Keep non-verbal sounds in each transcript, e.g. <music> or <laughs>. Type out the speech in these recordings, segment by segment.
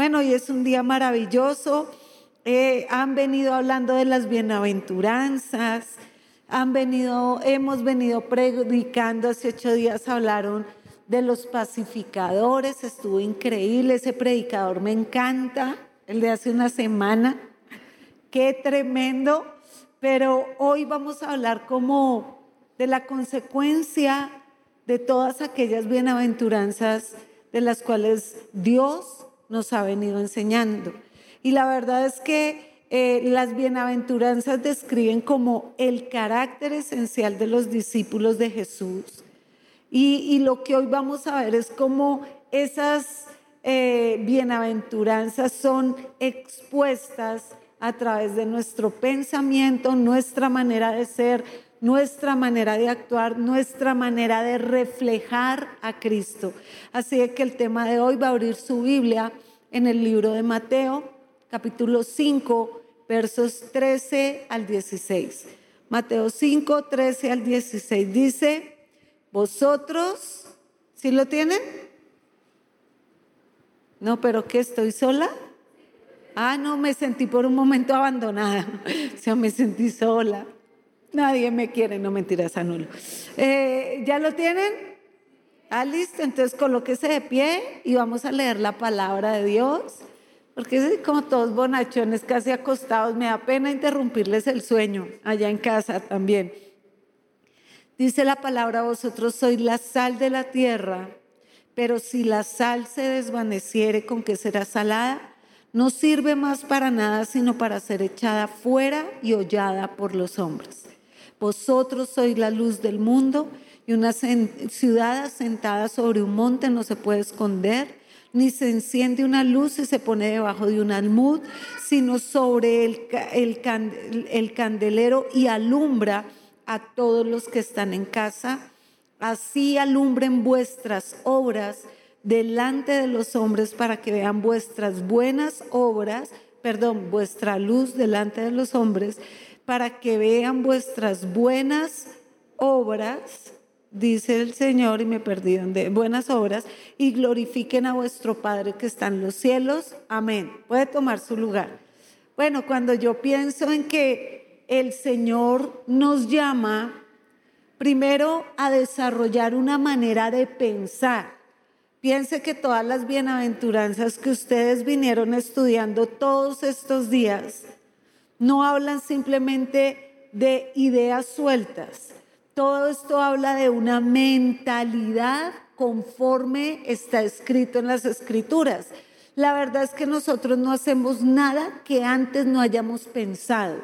Bueno, hoy es un día maravilloso. Eh, han venido hablando de las bienaventuranzas, han venido, hemos venido predicando, hace ocho días hablaron de los pacificadores, estuvo increíble, ese predicador me encanta, el de hace una semana, qué tremendo, pero hoy vamos a hablar como de la consecuencia de todas aquellas bienaventuranzas de las cuales Dios nos ha venido enseñando. Y la verdad es que eh, las bienaventuranzas describen como el carácter esencial de los discípulos de Jesús. Y, lo que hoy vamos a ver es cómo esas eh, bienaventuranzas son expuestas a través de nuestro pensamiento, nuestra manera de ser, nuestra manera de actuar, nuestra manera de reflejar a Cristo. Así que el tema de hoy va a abrir su Biblia en el libro de Mateo, capítulo 5, versos 13 al 16. Mateo 5, 13 al 16 dice, vosotros, ¿sí lo tienen? No, pero ¿qué estoy sola? Ah, no, me sentí por un momento abandonada. <laughs> O sea, me sentí sola. Nadie me quiere, no mentiras, anulo. Eh, ¿Ya lo tienen? Ah, listo. Entonces colóquese de pie y vamos a leer la palabra de Dios. Porque como todos bonachones, casi acostados. Me da pena interrumpirles el sueño allá en casa también. Dice la palabra, vosotros sois la sal de la tierra, pero si la sal se desvaneciere, ¿con qué será salada? No sirve más para nada, sino para ser echada fuera y hollada por los hombres. Vosotros sois la luz del mundo y una ciudad asentada sobre un monte no se puede esconder, ni se enciende una luz y se pone debajo de un almud, sino sobre el, el candelero y alumbra a todos los que están en casa. Así alumbren vuestras obras delante de los hombres para que vean vuestras buenas obras, perdón, vuestra luz delante de los hombres para que vean vuestras buenas obras, dice el Señor, y me perdí de buenas obras, y glorifiquen a vuestro Padre que está en los cielos. Amén. Puede tomar su lugar. Bueno, cuando yo pienso en que el Señor nos llama primero a desarrollar una manera de pensar. Piense que todas las bienaventuranzas que ustedes vinieron estudiando todos estos días, no hablan simplemente de ideas sueltas. Todo esto habla de una mentalidad conforme está escrito en las escrituras. La verdad es que nosotros no hacemos nada que antes no hayamos pensado.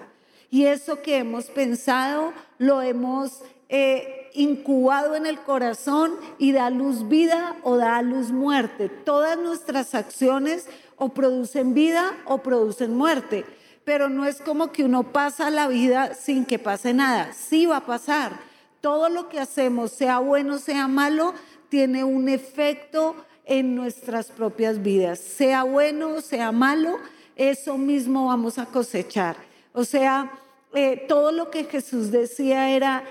Y eso que hemos pensado lo hemos eh, incubado en el corazón y da luz vida o da luz muerte. Todas nuestras acciones o producen vida o producen muerte pero no es como que uno pasa la vida sin que pase nada. Sí va a pasar. Todo lo que hacemos, sea bueno, sea malo, tiene un efecto en nuestras propias vidas. Sea bueno, sea malo, eso mismo vamos a cosechar. O sea, eh, todo lo que Jesús decía era,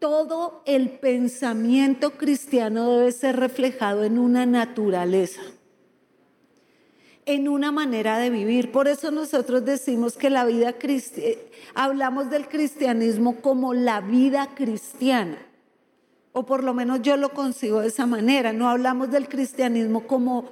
todo el pensamiento cristiano debe ser reflejado en una naturaleza en una manera de vivir. Por eso nosotros decimos que la vida cristiana, hablamos del cristianismo como la vida cristiana, o por lo menos yo lo consigo de esa manera. No hablamos del cristianismo como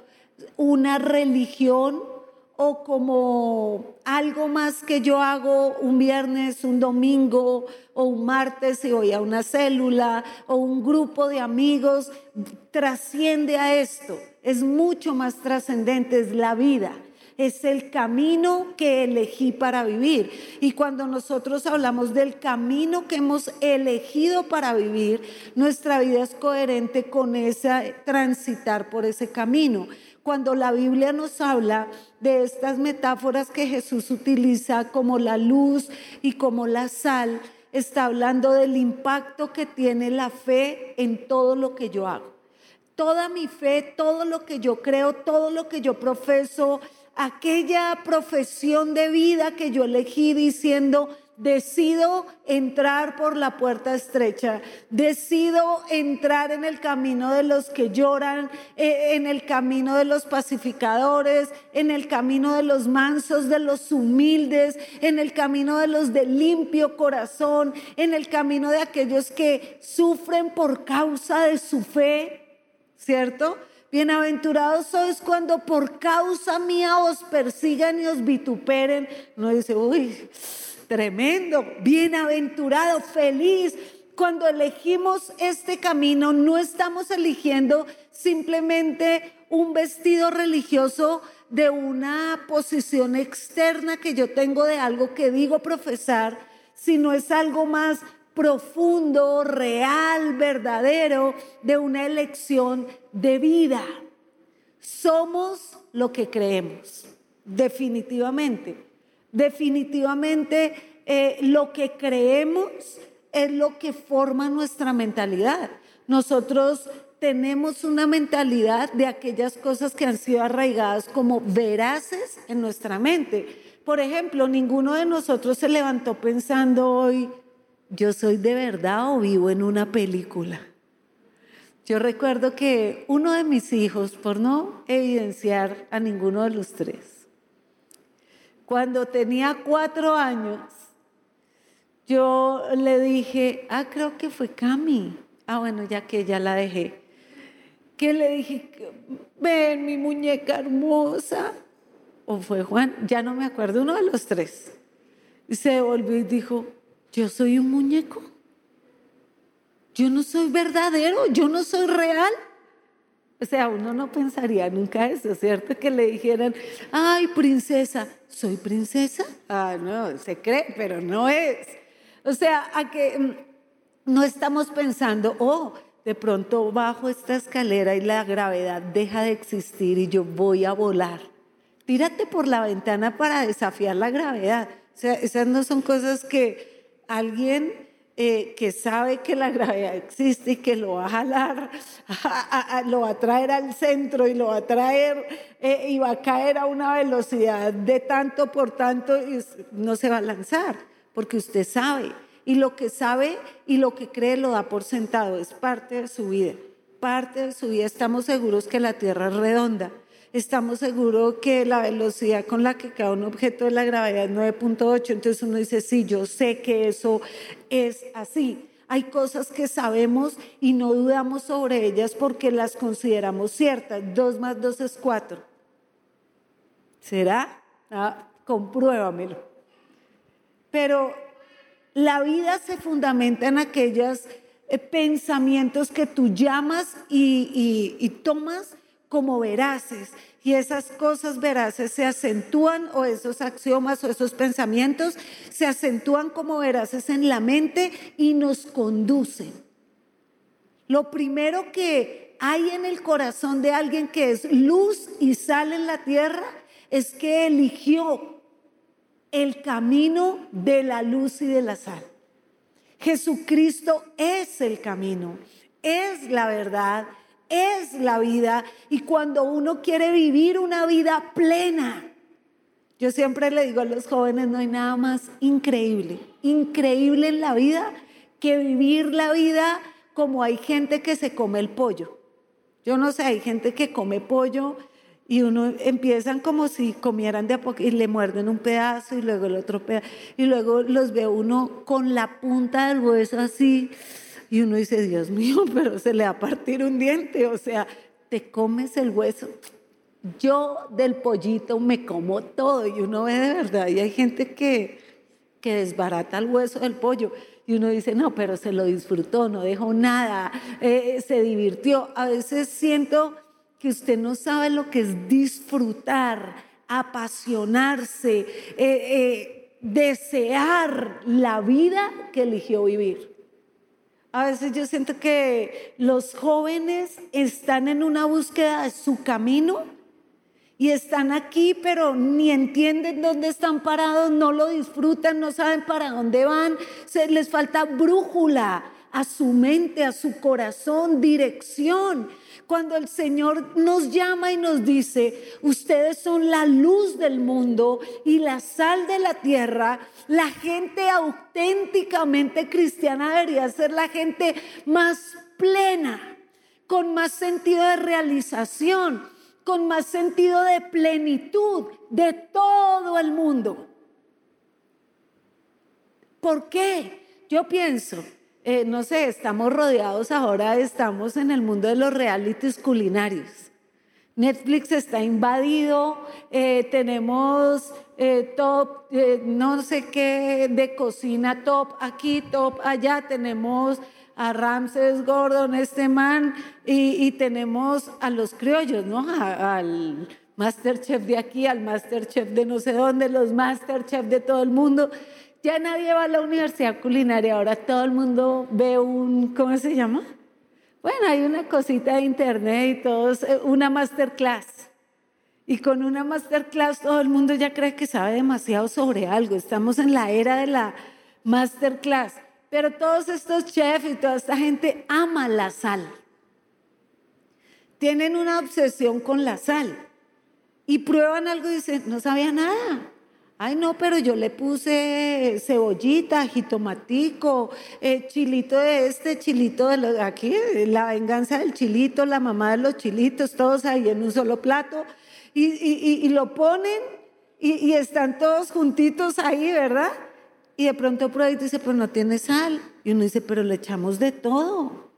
una religión o como algo más que yo hago un viernes, un domingo o un martes y voy a una célula o un grupo de amigos, trasciende a esto, es mucho más trascendente, es la vida. Es el camino que elegí para vivir. Y cuando nosotros hablamos del camino que hemos elegido para vivir, nuestra vida es coherente con ese transitar por ese camino cuando la Biblia nos habla de estas metáforas que Jesús utiliza como la luz y como la sal, está hablando del impacto que tiene la fe en todo lo que yo hago. Toda mi fe, todo lo que yo creo, todo lo que yo profeso, aquella profesión de vida que yo elegí diciendo, decido entrar por la puerta estrecha, decido entrar en el camino de los que lloran, eh, en el camino de los pacificadores, en el camino de los mansos, de los humildes, en el camino de los de limpio corazón, en el camino de aquellos que sufren por causa de su fe, ¿cierto? Bienaventurados sois cuando por causa mía os persigan y os vituperen. No dice, uy, tremendo, bienaventurado, feliz. Cuando elegimos este camino, no estamos eligiendo simplemente un vestido religioso de una posición externa que yo tengo de algo que digo profesar, sino es algo más profundo, real, verdadero, de una elección de vida. Somos lo que creemos, definitivamente. Definitivamente eh, lo que creemos es lo que forma nuestra mentalidad. Nosotros tenemos una mentalidad de aquellas cosas que han sido arraigadas como veraces en nuestra mente. Por ejemplo, ninguno de nosotros se levantó pensando hoy, yo soy de verdad o vivo en una película. Yo recuerdo que uno de mis hijos, por no evidenciar a ninguno de los tres, cuando tenía cuatro años, yo le dije, ah, creo que fue Cami. Ah, bueno, ya que ya la dejé. Que le dije, ven mi muñeca hermosa. O fue Juan, ya no me acuerdo, uno de los tres. Se volvió y dijo, yo soy un muñeco. Yo no soy verdadero, yo no soy real. O sea, uno no pensaría nunca eso, ¿cierto? Que le dijeran, ay, princesa, ¿soy princesa? Ah, no, se cree, pero no es. O sea, a que mm, no estamos pensando, oh, de pronto bajo esta escalera y la gravedad deja de existir y yo voy a volar. Tírate por la ventana para desafiar la gravedad. O sea, esas no son cosas que alguien eh, que sabe que la gravedad existe y que lo va a jalar, lo va a traer al centro y lo va a traer eh, y va a caer a una velocidad de tanto por tanto y no se va a lanzar, porque usted sabe. Y lo que sabe y lo que cree lo da por sentado, es parte de su vida. Parte de su vida. Estamos seguros que la Tierra es redonda estamos seguros que la velocidad con la que cada un objeto de la gravedad es 9.8, entonces uno dice, sí, yo sé que eso es así. Hay cosas que sabemos y no dudamos sobre ellas porque las consideramos ciertas. 2 más 2 es 4. ¿Será? Ah, compruébamelo. Pero la vida se fundamenta en aquellos eh, pensamientos que tú llamas y tomas como veraces y esas cosas veraces se acentúan o esos axiomas o esos pensamientos se acentúan como veraces en la mente y nos conducen. Lo primero que hay en el corazón de alguien que es luz y sal en la tierra es que eligió el camino de la luz y de la sal. Jesucristo es el camino, es la verdad, es la vida y cuando uno quiere vivir una vida plena, yo siempre le digo a los jóvenes, no hay nada más increíble, increíble en la vida que vivir la vida como hay gente que se come el pollo. Yo no sé, hay gente que come pollo y uno empiezan como si comieran de a poco y le muerden un pedazo y luego el otro pedazo y luego los ve uno con la punta del hueso así y uno dice, Dios mío, <laughs> pero se le va a partir un diente, o sea, te comes el hueso. Yo del pollito me como todo y uno ve de verdad, y hay gente que, que desbarata el hueso del pollo. Y uno dice, no, pero se lo disfrutó, no dejó nada, eh, se divirtió. A veces siento que usted no sabe lo que es disfrutar, apasionarse, eh, eh, desear la vida que eligió vivir. A veces yo siento que los jóvenes están en una búsqueda de su camino y están aquí, pero ni entienden dónde están parados, no lo disfrutan, no saben para dónde van, se les falta brújula. a su mente, a su corazón, dirección. Cuando el Señor nos llama y nos dice, ustedes son la luz del mundo y la sal de la tierra, la gente auténticamente cristiana debería ser la gente más plena, con más sentido de realización, con más sentido de plenitud de todo el mundo. ¿Por qué? Yo pienso, eh, no sé, estamos rodeados ahora, estamos en el mundo de los realities culinarios. Netflix está invadido, eh, tenemos eh, top, no sé qué, de cocina top aquí, top allá, tenemos a Ramses Gordon, este man, y, tenemos a los criollos, ¿no? al Masterchef de aquí, al Masterchef de no sé dónde, los Masterchef de todo el mundo. Ya nadie va a la universidad culinaria, ahora todo el mundo ve un, ¿cómo se llama? Bueno, hay una cosita de internet y todos, eh, una masterclass. Y con una masterclass todo el mundo ya cree que sabe demasiado sobre algo. Estamos en la era de la masterclass. Pero todos estos chefs y toda esta gente ama la sal. Tienen una obsesión con la sal. Y prueban algo y dicen, no sabía nada. Ay, no, pero yo le puse cebollita, jitomatico, eh, chilito de este, chilito de los, aquí, la venganza del chilito, la mamá de los chilitos, todos ahí en un solo plato, y, lo ponen y, están todos juntitos ahí, ¿verdad? Y de pronto ahí dice, pues no tiene sal. Y uno dice, pero le echamos de todo,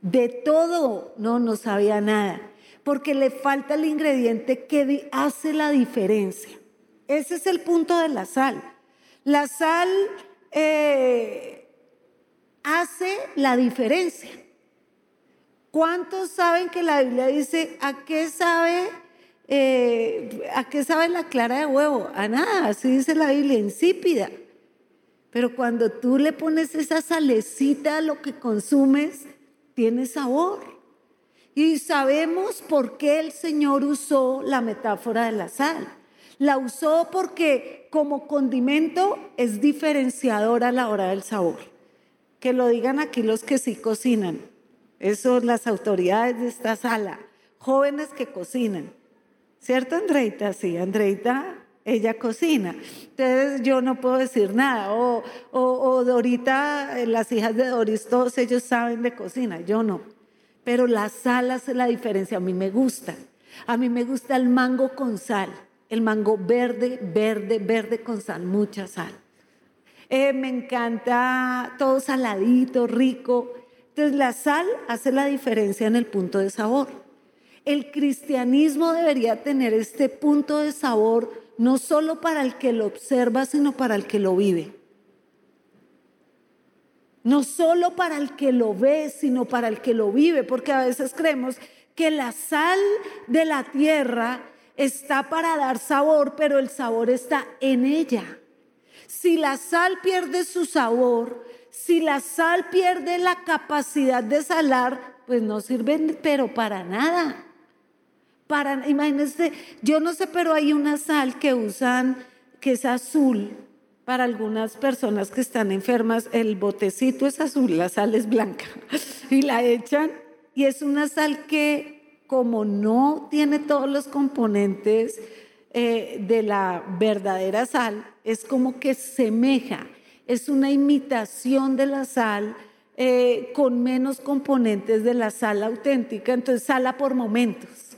de todo. No, no sabía nada, porque le falta el ingrediente que hace la diferencia. Ese es el punto de la sal. La sal eh, hace la diferencia. ¿Cuántos saben que la Biblia dice a qué sabe eh, a qué sabe la clara de huevo? A nada, así dice la Biblia, insípida. Pero cuando tú le pones esa salecita a lo que consumes, tiene sabor. Y sabemos por qué el Señor usó la metáfora de la sal. La usó porque como condimento es diferenciador a la hora del sabor. Que lo digan aquí los que sí cocinan. Eso las autoridades de esta sala. Jóvenes que cocinan. ¿Cierto, Andreita? Sí, Andreita, ella cocina. Entonces yo no puedo decir nada. O, o Dorita, eh, las hijas de Doris, todos ellos saben de cocina. Yo no. Pero la sal hace la diferencia. A mí me gusta. A mí me gusta el mango con sal el mango verde, verde, verde con sal, mucha sal. Eh, me encanta todo saladito, rico. Entonces la sal hace la diferencia en el punto de sabor. El cristianismo debería tener este punto de sabor no solo para el que lo observa, sino para el que lo vive. No solo para el que lo ve, sino para el que lo vive, porque a veces creemos que la sal de la tierra está para dar sabor, pero el sabor está en ella. Si la sal pierde su sabor, si la sal pierde la capacidad de salar, pues no sirve, pero para nada. Para, imagínense, yo no sé, pero hay una sal que usan que es azul para algunas personas que están enfermas. El botecito es azul, la sal es blanca <laughs> y la echan y es una sal que como no tiene todos los componentes eh, de la verdadera sal, es como que semeja, es una imitación de la sal eh, con menos componentes de la sal auténtica, entonces sala por momentos.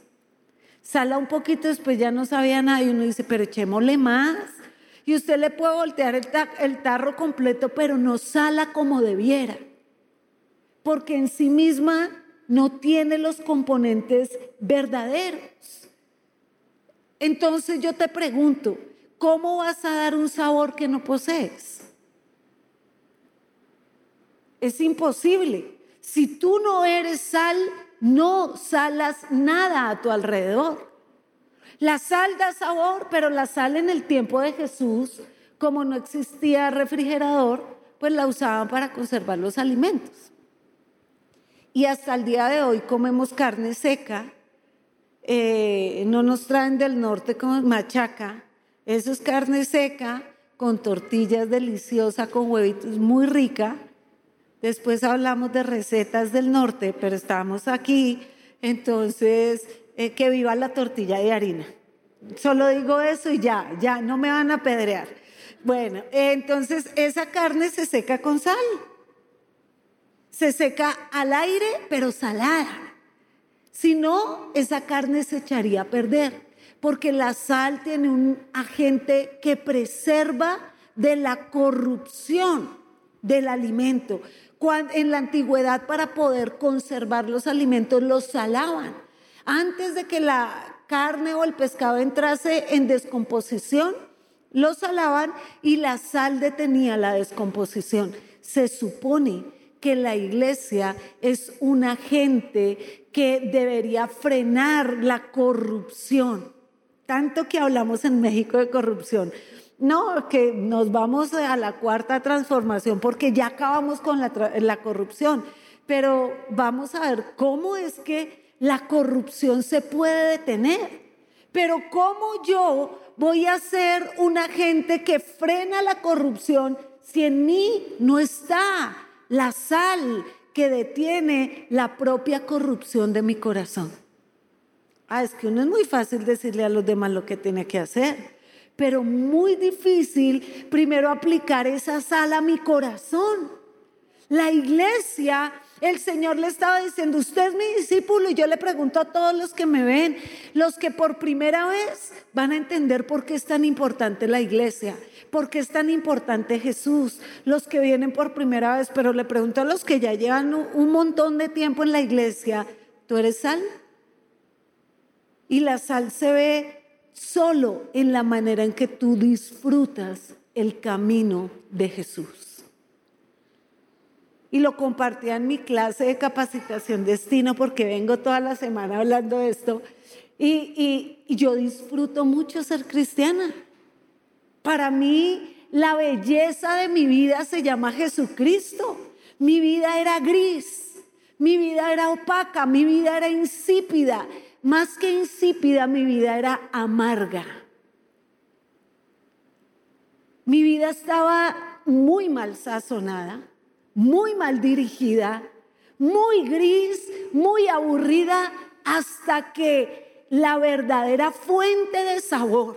Sala un poquito, después ya no sabía nada y uno dice, pero echémosle más. Y usted le puede voltear el, el tarro completo, pero no sala como debiera. Porque en sí misma no tiene los componentes verdaderos. Entonces yo te pregunto, ¿cómo vas a dar un sabor que no posees? Es imposible. Si tú no eres sal, no salas nada a tu alrededor. La sal da sabor, pero la sal en el tiempo de Jesús, como no existía refrigerador, pues la usaban para conservar los alimentos. Y hasta el día de hoy comemos carne seca. Eh, no nos traen del norte como machaca. Eso es carne seca con tortillas deliciosas, con huevitos, muy rica. Después hablamos de recetas del norte, pero estamos aquí. Entonces, eh, que viva la tortilla de harina. Solo digo eso y ya, ya, no me van a apedrear. Bueno, entonces esa carne se seca con sal. Se seca al aire, pero salada. Si no, esa carne se echaría a perder, porque la sal tiene un agente que preserva de la corrupción del alimento. en la antigüedad, para poder conservar los alimentos, los salaban. Antes de que la carne o el pescado entrase en descomposición, lo salaban y la sal detenía la descomposición. Se supone que la iglesia es un agente que debería frenar la corrupción. Tanto que hablamos en México de corrupción. No, que nos vamos a la cuarta transformación porque ya acabamos con la, corrupción. Pero vamos a ver cómo es que la corrupción se puede detener. Pero ¿cómo yo voy a ser un agente que frena la corrupción si en mí no está la sal que detiene la propia corrupción de mi corazón? Ah, es que uno es muy fácil decirle a los demás lo que tiene que hacer, pero muy difícil primero aplicar esa sal a mi corazón. La iglesia el Señor le estaba diciendo, usted es mi discípulo y yo le pregunto a todos los que me ven, los que por primera vez van a entender por qué es tan importante la iglesia, por qué es tan importante Jesús, los que vienen por primera vez, pero le pregunto a los que ya llevan un montón de tiempo en la iglesia, ¿tú eres sal? Y la sal se ve solo en la manera en que tú disfrutas el camino de Jesús y lo compartía en mi clase de capacitación destino porque vengo toda la semana hablando de esto. Y, y, yo disfruto mucho ser cristiana. Para mí la belleza de mi vida se llama Jesucristo. Mi vida era gris, mi vida era opaca, mi vida era insípida. Más que insípida, mi vida era amarga. Mi vida estaba muy mal sazonada muy mal dirigida, muy gris, muy aburrida, hasta que la verdadera fuente de sabor,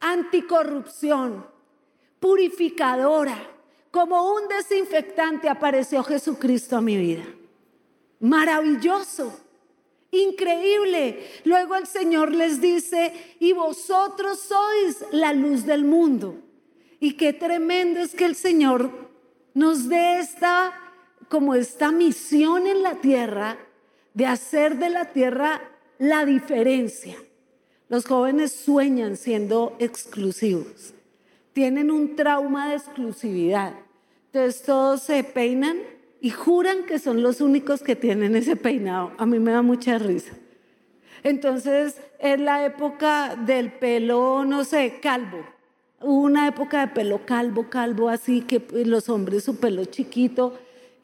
anticorrupción, purificadora, como un desinfectante apareció Jesucristo a mi vida. Maravilloso, increíble. Luego el Señor les dice, y vosotros sois la luz del mundo. Y qué tremendo es que el Señor nos dé esta, como esta misión en la tierra de hacer de la tierra la diferencia. Los jóvenes sueñan siendo exclusivos, tienen un trauma de exclusividad. Entonces todos se peinan y juran que son los únicos que tienen ese peinado. A mí me da mucha risa. Entonces es la época del pelo, no sé, calvo. Una época de pelo calvo, calvo, así que pues, los hombres su pelo chiquito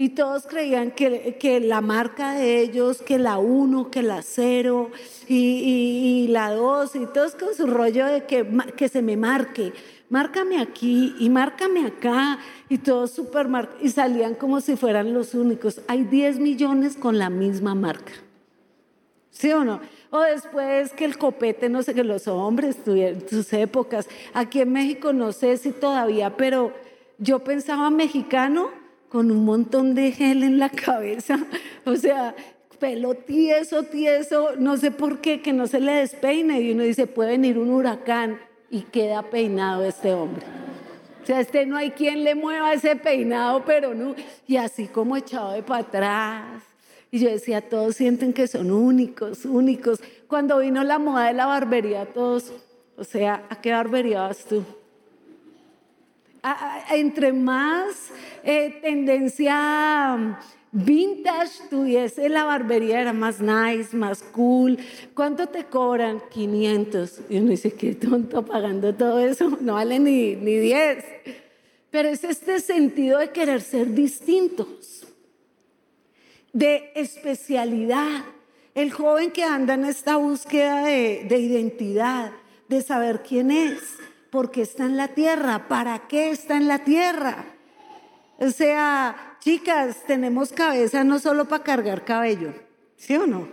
y todos creían que, que la marca de ellos, que la 1, que la 0 y, la 2 y todos con su rollo de que, que se me marque, márcame aquí y márcame acá y todos super y salían como si fueran los únicos. Hay 10 millones con la misma marca. ¿Sí o no? O después que el copete, no sé, que los hombres tuvieron sus épocas. Aquí en México no sé si todavía, pero yo pensaba mexicano con un montón de gel en la cabeza. <laughs> O sea, pelo tieso, tieso, no sé por qué, que no se le despeine. Y uno dice, puede venir un huracán y queda peinado este hombre. O sea, este no hay quien le mueva ese peinado, pero no. Y así como echado de para atrás y yo decía, todos sienten que son únicos, únicos. Cuando vino la moda de la barbería, todos, o sea, ¿a qué barbería vas tú? entre más eh, tendencia mm, vintage tuviese la barbería, era más nice, más cool. ¿Cuánto te cobran? 500. Y uno dice, qué tonto pagando todo eso, <laughs> no vale ni, ni 10. Pero es este sentido de querer ser distintos de especialidad. El joven que anda en esta búsqueda de, identidad, de saber quién es, por qué está en la tierra, para qué está en la tierra. O sea, chicas, tenemos cabeza no solo para cargar cabello, ¿sí o no?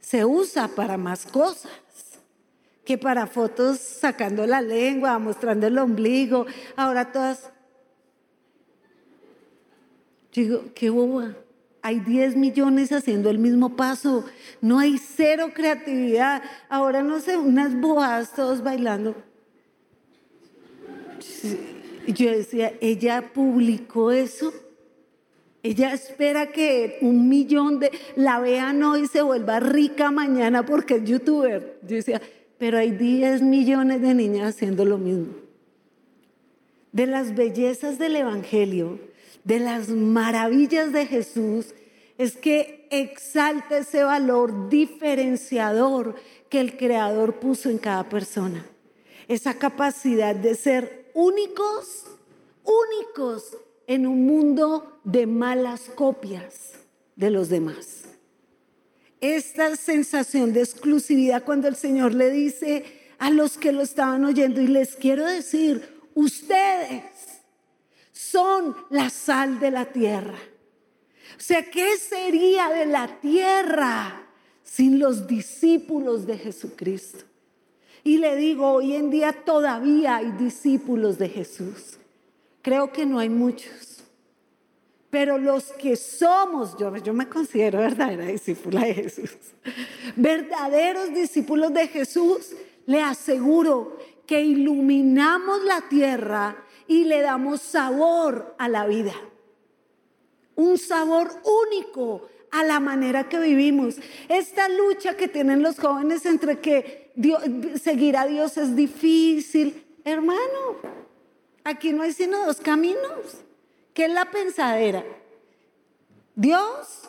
Se usa para más cosas que para fotos sacando la lengua, mostrando el ombligo. Ahora todas... Digo, qué boba. Hay 10 millones haciendo el mismo paso. No hay cero creatividad. Ahora no sé, unas boas todos bailando. Yo decía, ella publicó eso. Ella espera que un millón de la vean hoy y se vuelva rica mañana porque es youtuber. Yo decía, pero hay 10 millones de niñas haciendo lo mismo. De las bellezas del Evangelio, de las maravillas de Jesús, es que exalta ese valor diferenciador que el Creador puso en cada persona. Esa capacidad de ser únicos, únicos en un mundo de malas copias de los demás esta sensación de exclusividad cuando el Señor le dice a los que lo estaban oyendo, y les quiero decir, ustedes son la sal de la tierra. O sea, ¿qué sería de la tierra sin los discípulos de Jesucristo? Y le digo, hoy en día todavía hay discípulos de Jesús. Creo que no hay muchos. Pero los que somos, yo, yo me considero <laughs> verdadera discípula de Jesús, verdaderos discípulos de Jesús, le aseguro que iluminamos la tierra y le damos sabor a la vida. Un sabor único a la manera que vivimos. Esta lucha que tienen los jóvenes entre que seguir a Dios es difícil. Hermano, aquí no hay sino dos caminos. ¿Qué es la pensadera? ¿Dios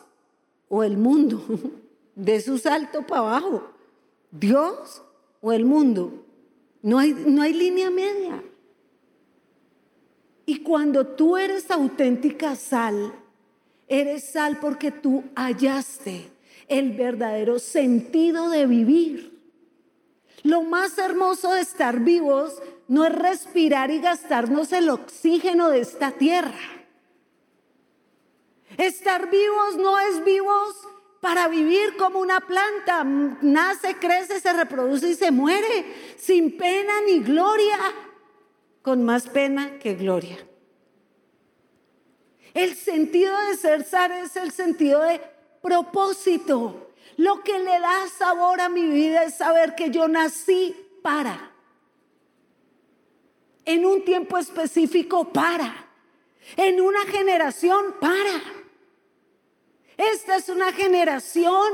o el mundo? <laughs> De su salto para abajo. ¿Dios o el mundo? No hay, no hay línea media. Y cuando tú eres auténtica sal, eres sal porque tú hallaste el verdadero sentido de vivir. Lo más hermoso de estar vivos no es respirar y gastarnos el oxígeno de esta tierra. Estar vivos no es vivos para vivir como una planta. Nace, crece, se reproduce y se muere sin pena ni gloria, con más pena que gloria. El sentido de ser sal es el sentido de propósito. Lo que le da sabor a mi vida es saber que yo nací para. En un tiempo específico para. En una generación para. Esta es una generación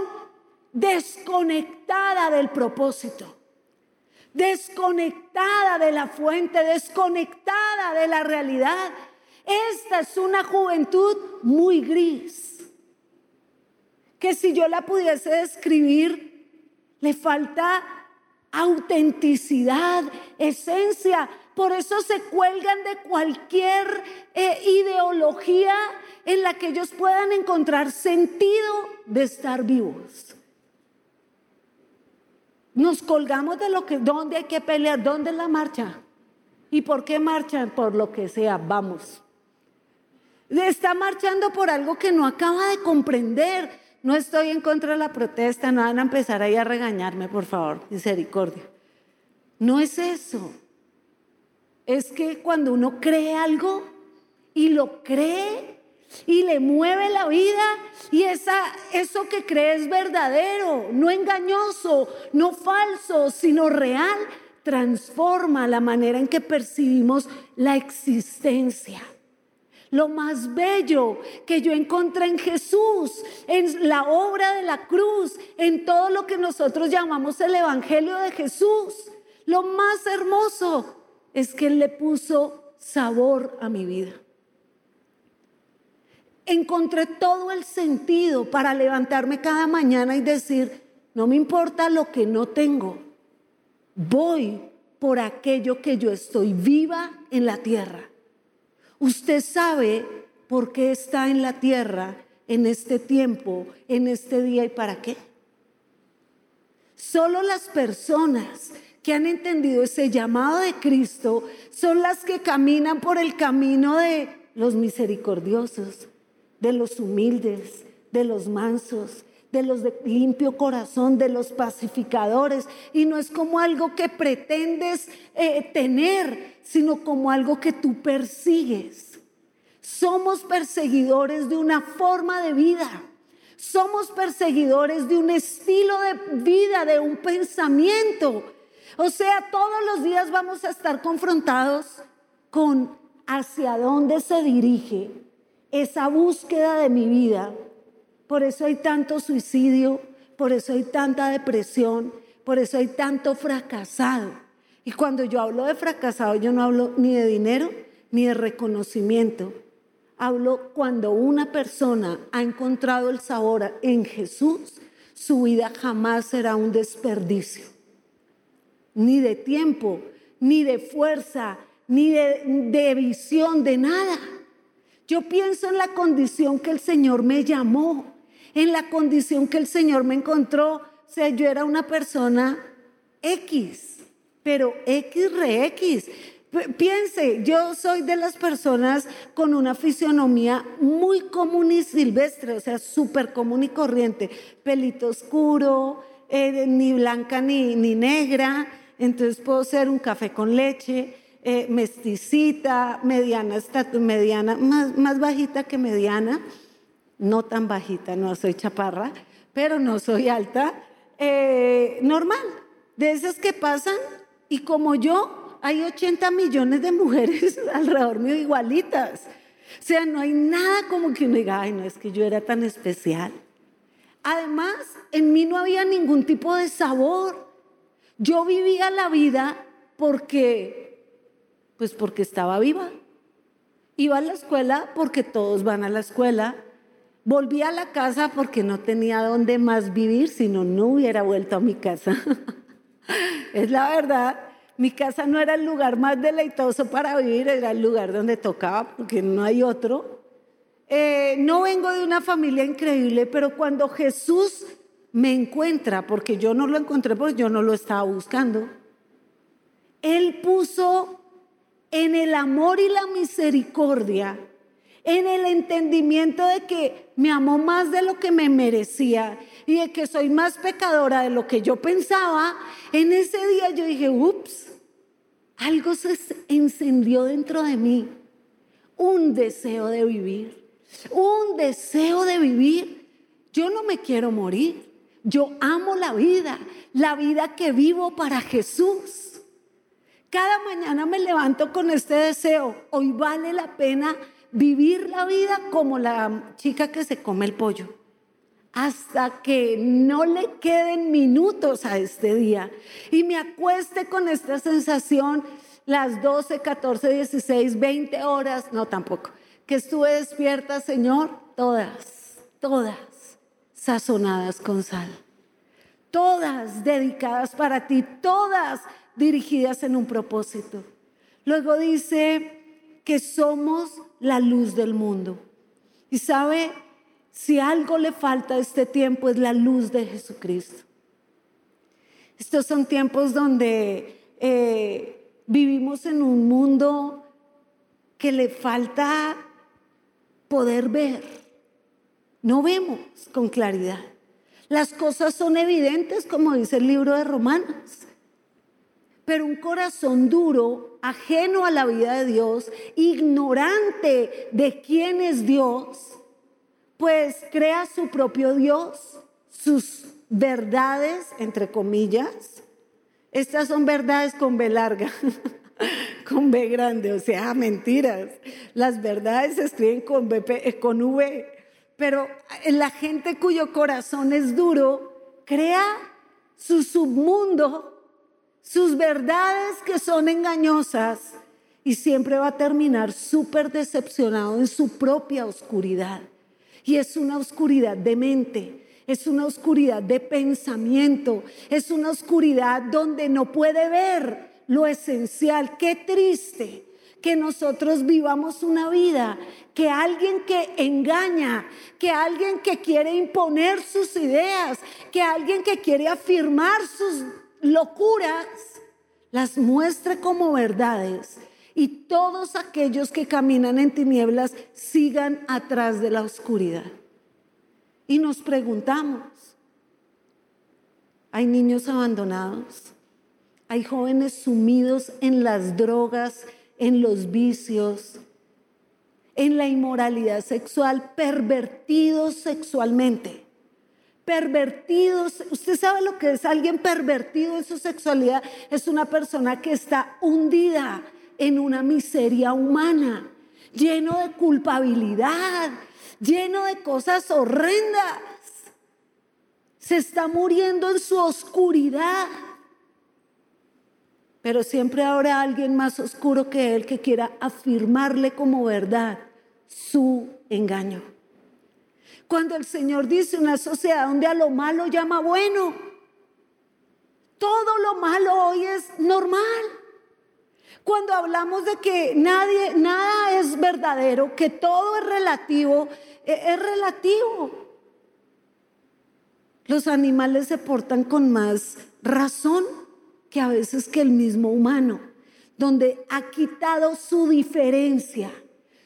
desconectada del propósito, desconectada de la fuente, desconectada de la realidad. Esta es una juventud muy gris, que si yo la pudiese describir, le falta autenticidad, esencia. Por eso se cuelgan de cualquier eh, ideología en la que ellos puedan encontrar sentido de estar vivos. Nos colgamos de lo que, dónde hay que pelear, dónde es la marcha. ¿Y por qué marchan? Por lo que sea, vamos. Está marchando por algo que no acaba de comprender. No estoy en contra de la protesta, no van a empezar ahí a regañarme, por favor, misericordia. No es eso. Es que cuando uno cree algo y lo cree, y le mueve la vida y esa, eso que cree es verdadero, no engañoso, no falso, sino real, transforma la manera en que percibimos la existencia. Lo más bello que yo encontré en Jesús, en la obra de la cruz, en todo lo que nosotros llamamos el Evangelio de Jesús, lo más hermoso es que Él le puso sabor a mi vida encontré todo el sentido para levantarme cada mañana y decir, no me importa lo que no tengo, voy por aquello que yo estoy viva en la tierra. Usted sabe por qué está en la tierra en este tiempo, en este día y para qué. Solo las personas que han entendido ese llamado de Cristo son las que caminan por el camino de los misericordiosos, de los humildes, de los mansos, de los de limpio corazón, de los pacificadores. Y no es como algo que pretendes eh, tener, sino como algo que tú persigues. Somos perseguidores de una forma de vida. Somos perseguidores de un estilo de vida, de un pensamiento. O sea, todos los días vamos a estar confrontados con hacia dónde se dirige esa búsqueda de mi vida por eso hay tanto suicidio, por eso hay tanta depresión, por eso hay tanto fracasado. Y cuando yo hablo de fracasado, yo no hablo ni de dinero ni de reconocimiento. Hablo cuando una persona ha encontrado el sabor en Jesús, su vida jamás será un desperdicio. Ni de tiempo, ni de fuerza, ni de, de visión, de nada. Yo pienso en la condición que el Señor me llamó en la condición que el Señor me encontró. O sea, yo era una persona X, pero X re X. Piense, yo soy de las personas con una fisionomía muy común y silvestre, o sea, súper común y corriente. Pelito oscuro, eh, ni blanca ni, ni, negra. Entonces puedo ser un café con leche, eh, mesticita, mediana, mediana más, más bajita que mediana no tan bajita, no soy chaparra, pero no soy alta, eh, normal, de esas que pasan y como yo, hay 80 millones de mujeres <laughs> alrededor mío igualitas. O sea, no hay nada como que uno diga, ay, no es que yo era tan especial. Además, en mí no había ningún tipo de sabor. Yo vivía la vida porque, pues porque estaba viva. Iba a la escuela porque todos van a la escuela. Volví a la casa porque no tenía dónde más vivir, si no, no hubiera vuelto a mi casa. <laughs> es la verdad. Mi casa no era el lugar más deleitoso para vivir, era el lugar donde tocaba, porque no hay otro. Eh, no vengo de una familia increíble, pero cuando Jesús me encuentra, porque yo no lo encontré, pues yo no lo estaba buscando, Él puso en el amor y la misericordia en el entendimiento de que me amó más de lo que me merecía y de que soy más pecadora de lo que yo pensaba, en ese día yo dije, ups, algo se encendió dentro de mí, un deseo de vivir, un deseo de vivir. Yo no me quiero morir, yo amo la vida, la vida que vivo para Jesús. Cada mañana me levanto con este deseo, hoy vale la pena vivir la vida como la chica que se come el pollo, hasta que no le queden minutos a este día y me acueste con esta sensación las 12, 14, 16, 20 horas, no tampoco, que estuve despierta, Señor, todas, todas sazonadas con sal, todas dedicadas para ti, todas dirigidas en un propósito. Luego dice que somos la luz del mundo. Y sabe, si algo le falta a este tiempo es la luz de Jesucristo. Estos son tiempos donde eh, vivimos en un mundo que le falta poder ver. No vemos con claridad. Las cosas son evidentes, como dice el libro de Romanos. Pero un corazón duro, ajeno a la vida de Dios, ignorante de quién es Dios, pues crea su propio Dios, sus verdades, entre comillas. Estas son verdades con B larga, <laughs> con B grande, o sea, mentiras. Las verdades se escriben con, eh, con V, pero la gente cuyo corazón es duro crea su submundo sus verdades que son engañosas y siempre va a terminar súper decepcionado en su propia oscuridad. Y es una oscuridad de mente, es una oscuridad de pensamiento, es una oscuridad donde no puede ver lo esencial. Qué triste que nosotros vivamos una vida, que alguien que engaña, que alguien que quiere imponer sus ideas, que alguien que quiere afirmar sus locuras, las muestre como verdades y todos aquellos que caminan en tinieblas sigan atrás de la oscuridad. Y nos preguntamos, ¿hay niños abandonados? ¿Hay jóvenes sumidos en las drogas, en los vicios, en la inmoralidad sexual, pervertidos sexualmente? Pervertidos. Usted sabe lo que es alguien pervertido en su sexualidad. Es una persona que está hundida en una miseria humana, lleno de culpabilidad, lleno de cosas horrendas. Se está muriendo en su oscuridad. Pero siempre habrá alguien más oscuro que él que quiera afirmarle como verdad su engaño. Cuando el Señor dice una sociedad donde a lo malo llama bueno, todo lo malo hoy es normal. Cuando hablamos de que nadie, nada es verdadero, que todo es relativo, e, es relativo. Los animales se portan con más razón que a veces que el mismo humano, donde ha quitado su diferencia,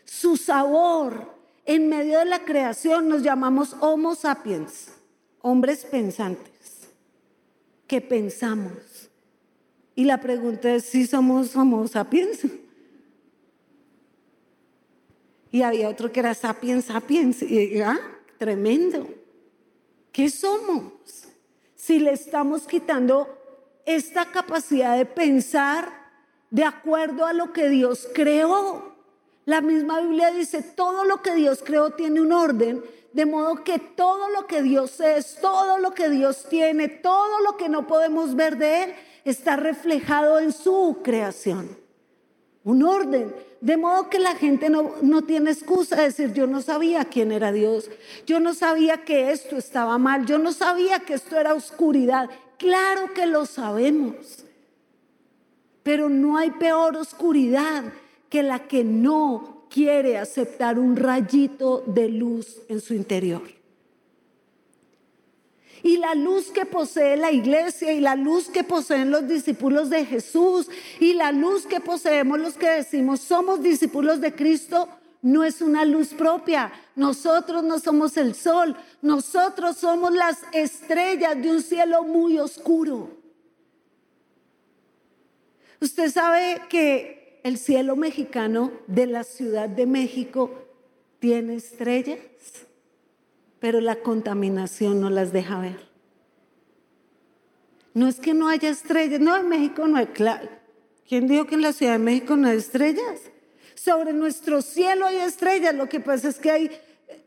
su sabor, en medio de la creación nos llamamos Homo sapiens, hombres pensantes, que pensamos. Y la pregunta es si somos Homo sapiens. Y había otro que era sapiens, sapiens. Y, ¿ah? Tremendo. ¿Qué somos? Si le estamos quitando esta capacidad de pensar de acuerdo a lo que Dios creó. La misma Biblia dice, todo lo que Dios creó tiene un orden, de modo que todo lo que Dios es, todo lo que Dios tiene, todo lo que no podemos ver de Él, está reflejado en su creación. Un orden. De modo que la gente no, no tiene excusa de decir, yo no sabía quién era Dios, yo no sabía que esto estaba mal, yo no sabía que esto era oscuridad. Claro que lo sabemos, pero no hay peor oscuridad que la que no quiere aceptar un rayito de luz en su interior. Y la luz que posee la iglesia y la luz que poseen los discípulos de Jesús y la luz que poseemos los que decimos somos discípulos de Cristo no es una luz propia. Nosotros no somos el sol, nosotros somos las estrellas de un cielo muy oscuro. Usted sabe que el cielo mexicano de la Ciudad de México tiene estrellas, pero la contaminación no las deja ver. No es que no haya estrellas, no, en México no hay, claro. ¿Quién dijo que en la Ciudad de México no hay estrellas? Sobre nuestro cielo hay estrellas, lo que pasa es que hay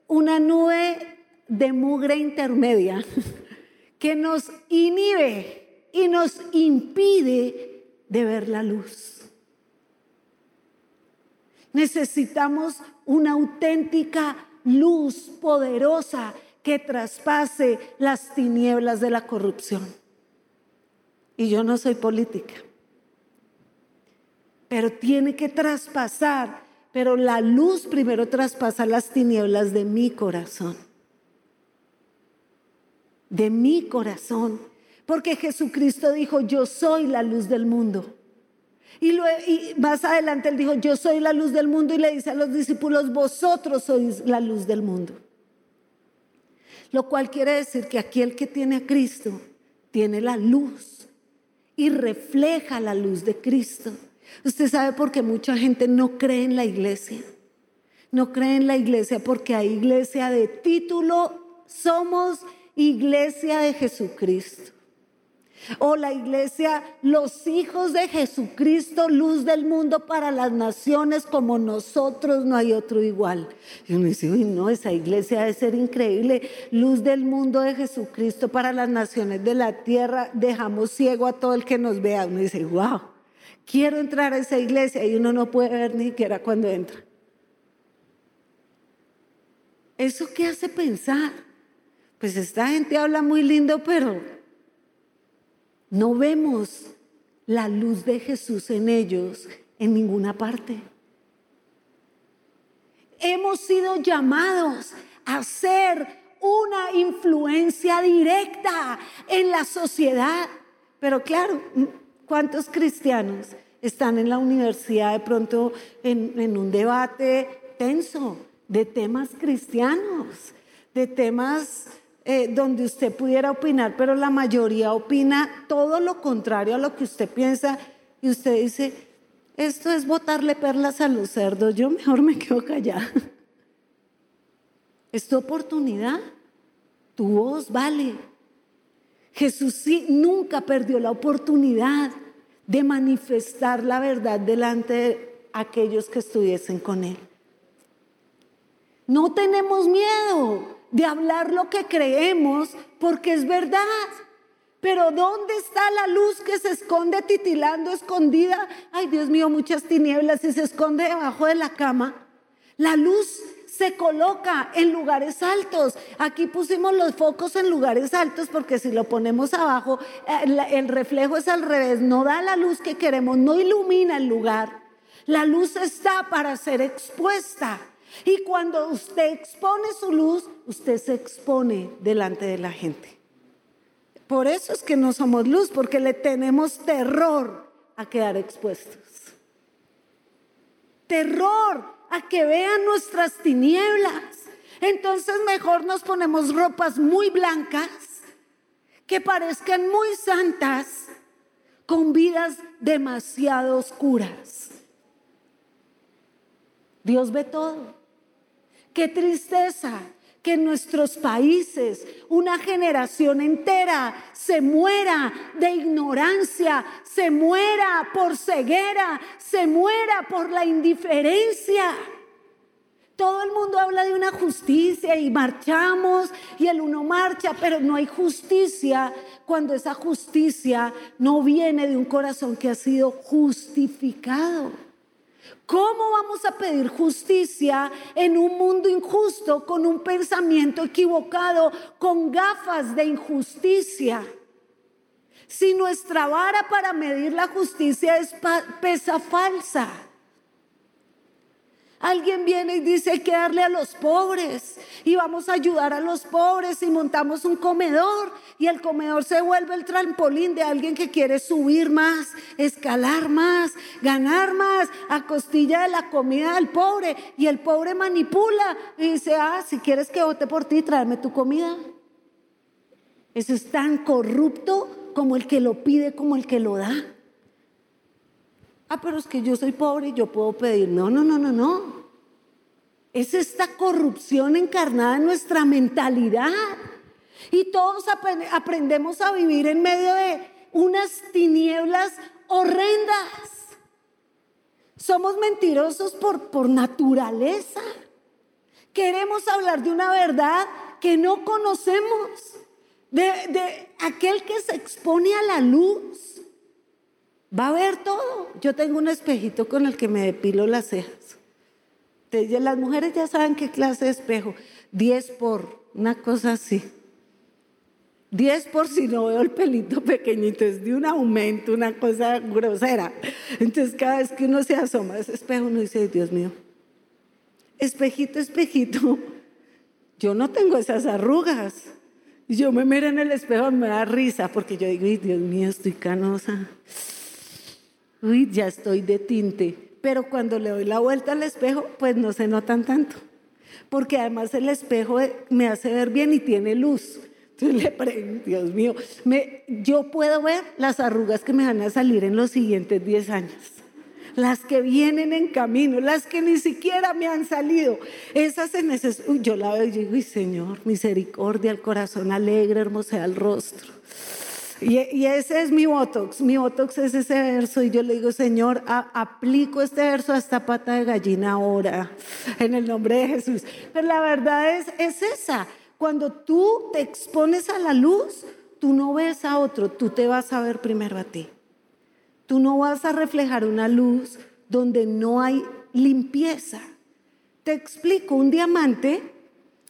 una nube de mugre intermedia <laughs> que nos inhibe y nos impide de ver la luz. Necesitamos una auténtica luz poderosa que traspase las tinieblas de la corrupción. Y yo no soy política, pero tiene que traspasar, pero la luz primero traspasa las tinieblas de mi corazón. De mi corazón. Porque Jesucristo dijo, yo soy la luz del mundo. Y, más adelante él dijo, yo soy la luz del mundo y le dice a los discípulos, vosotros sois la luz del mundo. Lo cual quiere decir que aquel que tiene a Cristo tiene la luz y refleja la luz de Cristo. Usted sabe por qué mucha gente no cree en la iglesia. No cree en la iglesia porque hay iglesia de título, somos iglesia de Jesucristo. O la iglesia, los hijos de Jesucristo, luz del mundo para las naciones como nosotros, no hay otro igual. Y uno dice, uy, no, esa iglesia debe ser increíble. Luz del mundo de Jesucristo para las naciones de la tierra, dejamos ciego a todo el que nos vea. Uno dice, wow, quiero entrar a esa iglesia y uno no puede ver ni siquiera cuando entra. ¿Eso qué hace pensar? Pues esta gente habla muy lindo, pero no vemos la luz de Jesús en ellos en ninguna parte. Hemos sido llamados a ser una influencia directa en la sociedad. Pero claro, ¿cuántos cristianos están en la universidad de pronto en, un debate tenso de temas cristianos, de temas eh, donde usted pudiera opinar, pero la mayoría opina todo lo contrario a lo que usted piensa y usted dice, esto es botarle perlas a los cerdos, yo mejor me quedo callada. <laughs> Es tu oportunidad, tu voz vale. Jesús sí nunca perdió la oportunidad de manifestar la verdad delante de aquellos que estuviesen con Él. No tenemos miedo de hablar lo que creemos porque es verdad. Pero ¿dónde está la luz que se esconde titilando, escondida? Ay, Dios mío, muchas tinieblas y se esconde debajo de la cama. La luz se coloca en lugares altos. Aquí pusimos los focos en lugares altos porque si lo ponemos abajo, el, reflejo es al revés, no da la luz que queremos, no ilumina el lugar. La luz está para ser expuesta. Y cuando usted expone su luz, usted se expone delante de la gente. Por eso es que no somos luz, porque le tenemos terror a quedar expuestos. Terror a que vean nuestras tinieblas. Entonces mejor nos ponemos ropas muy blancas, que parezcan muy santas, con vidas demasiado oscuras. Dios ve todo. Qué tristeza que en nuestros países una generación entera se muera de ignorancia, se muera por ceguera, se muera por la indiferencia. Todo el mundo habla de una justicia y marchamos y el uno marcha, pero no hay justicia cuando esa justicia no viene de un corazón que ha sido justificado. ¿Cómo vamos a pedir justicia en un mundo injusto, con un pensamiento equivocado, con gafas de injusticia? Si nuestra vara para medir la justicia es pesa falsa. Alguien viene y dice que darle a los pobres y vamos a ayudar a los pobres y montamos un comedor y el comedor se vuelve el trampolín de alguien que quiere subir más, escalar más, ganar más a costilla de la comida del pobre y el pobre manipula y dice, ah, si quieres que vote por ti, tráeme tu comida. Eso es tan corrupto como el que lo pide, como el que lo da. Ah, pero es que yo soy pobre y yo puedo pedir. No, no, no, no, no. Es esta corrupción encarnada en nuestra mentalidad. Y todos aprendemos a vivir en medio de unas tinieblas horrendas. Somos mentirosos por, por naturaleza. Queremos hablar de una verdad que no conocemos. De, de aquel que se expone a la luz Va a ver todo. Yo tengo un espejito con el que me depilo las cejas. Entonces, las mujeres ya saben qué clase de espejo. 10 por, una cosa así. 10 por si no veo el pelito pequeñito, es de un aumento, una cosa grosera. Entonces cada vez que uno se asoma a ese espejo, uno dice, Dios mío, espejito, espejito, yo no tengo esas arrugas. Yo me miro en el espejo y me da risa porque yo digo, Dios mío, estoy canosa uy, ya estoy de tinte. Pero cuando le doy la vuelta al espejo, pues no se notan tanto. Porque además el espejo me hace ver bien y tiene luz. Entonces le pregunto, Dios mío, me, yo puedo ver las arrugas que me van a salir en los siguientes 10 años. Las que vienen en camino, las que ni siquiera me han salido. Esas se necesitan. Yo la veo y digo, Señor, misericordia, el corazón alegre, hermosa el rostro. Y, ese es mi botox. Mi botox es ese verso. Y yo le digo, Señor, aplico este verso a esta pata de gallina ahora, en el nombre de Jesús. Pero la verdad es, es esa. Cuando tú te expones a la luz, tú no ves a otro, tú te vas a ver primero a ti. Tú no vas a reflejar una luz donde no hay limpieza. Te explico, un diamante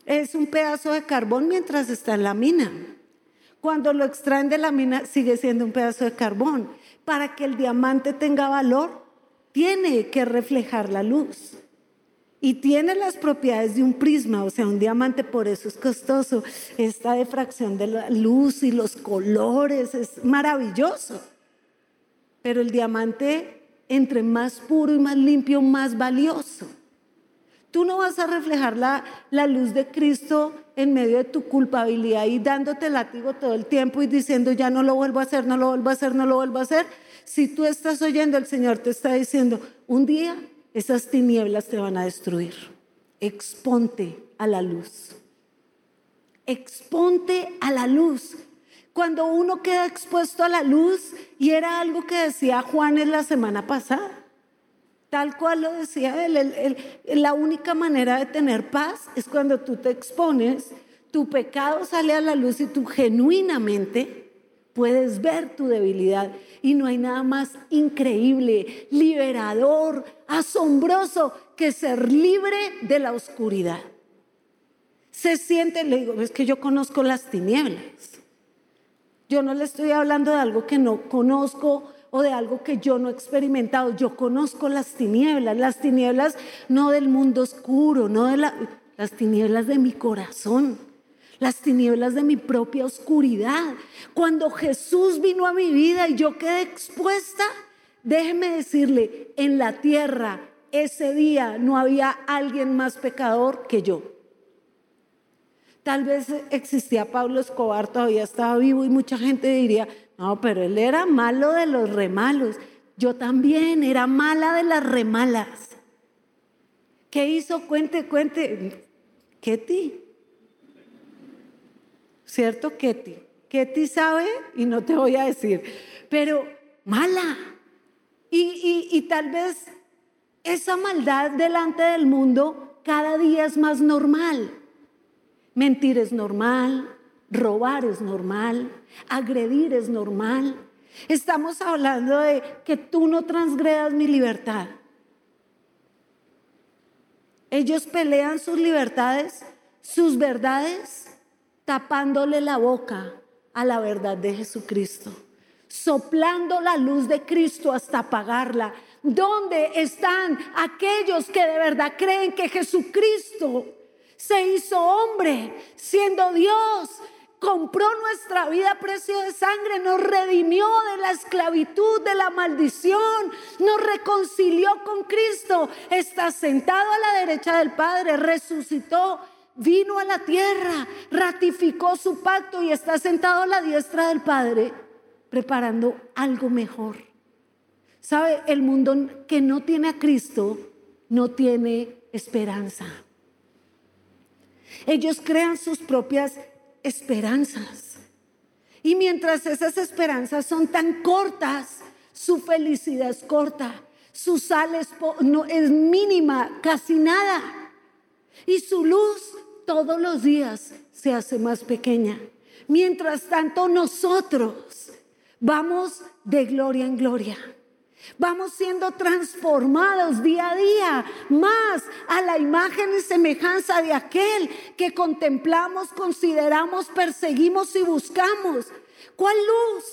es un pedazo de carbón mientras está en la mina. Cuando lo extraen de la mina sigue siendo un pedazo de carbón. Para que el diamante tenga valor, tiene que reflejar la luz. Y tiene las propiedades de un prisma, o sea, un diamante por eso es costoso. Esta defracción de la luz y los colores es maravilloso. Pero el diamante entre más puro y más limpio, más valioso. Tú no vas a reflejar la, la, luz de Cristo en medio de tu culpabilidad y dándote látigo todo el tiempo y diciendo, ya no lo vuelvo a hacer, no lo vuelvo a hacer, no lo vuelvo a hacer. Si tú estás oyendo, el Señor te está diciendo, un día esas tinieblas te van a destruir. Exponte a la luz. Exponte a la luz. Cuando uno queda expuesto a la luz, y era algo que decía Juan en la semana pasada, tal cual lo decía él, la única manera de tener paz es cuando tú te expones, tu pecado sale a la luz y tú genuinamente puedes ver tu debilidad. Y no hay nada más increíble, liberador, asombroso que ser libre de la oscuridad. Se siente, le digo, es que yo conozco las tinieblas. Yo no le estoy hablando de algo que no conozco o de algo que yo no he experimentado. Yo conozco las tinieblas, las tinieblas no del mundo oscuro, no de las tinieblas de mi corazón, las tinieblas de mi propia oscuridad. Cuando Jesús vino a mi vida y yo quedé expuesta, déjeme decirle, en la tierra ese día no había alguien más pecador que yo. Tal vez existía Pablo Escobar, todavía estaba vivo y mucha gente diría, no, pero él era malo de los remalos. Yo también era mala de las remalas. ¿Qué hizo? Cuente, cuente. Ketty. ¿Cierto, Ketty? Ketty sabe y no te voy a decir, pero mala. Y, y tal vez esa maldad delante del mundo cada día es más normal. Mentir es normal, robar es normal, agredir es normal. Estamos hablando de que tú no transgredas mi libertad. Ellos pelean sus libertades, sus verdades, tapándole la boca a la verdad de Jesucristo, soplando la luz de Cristo hasta apagarla. ¿Dónde están aquellos que de verdad creen que Jesucristo se hizo hombre, siendo Dios, compró nuestra vida a precio de sangre, nos redimió de la esclavitud, de la maldición, nos reconcilió con Cristo, está sentado a la derecha del Padre, resucitó, vino a la tierra, ratificó su pacto y está sentado a la diestra del Padre, preparando algo mejor. ¿Sabe? El mundo que no tiene a Cristo no tiene esperanza. Ellos crean sus propias esperanzas. Y mientras esas esperanzas son tan cortas, su felicidad es corta, su sal es, no, es mínima, casi nada. Y su luz todos los días se hace más pequeña. Mientras tanto nosotros vamos de gloria en gloria. Vamos siendo transformados día a día más a la imagen y semejanza de aquel que contemplamos, consideramos, perseguimos y buscamos. ¿Cuál luz?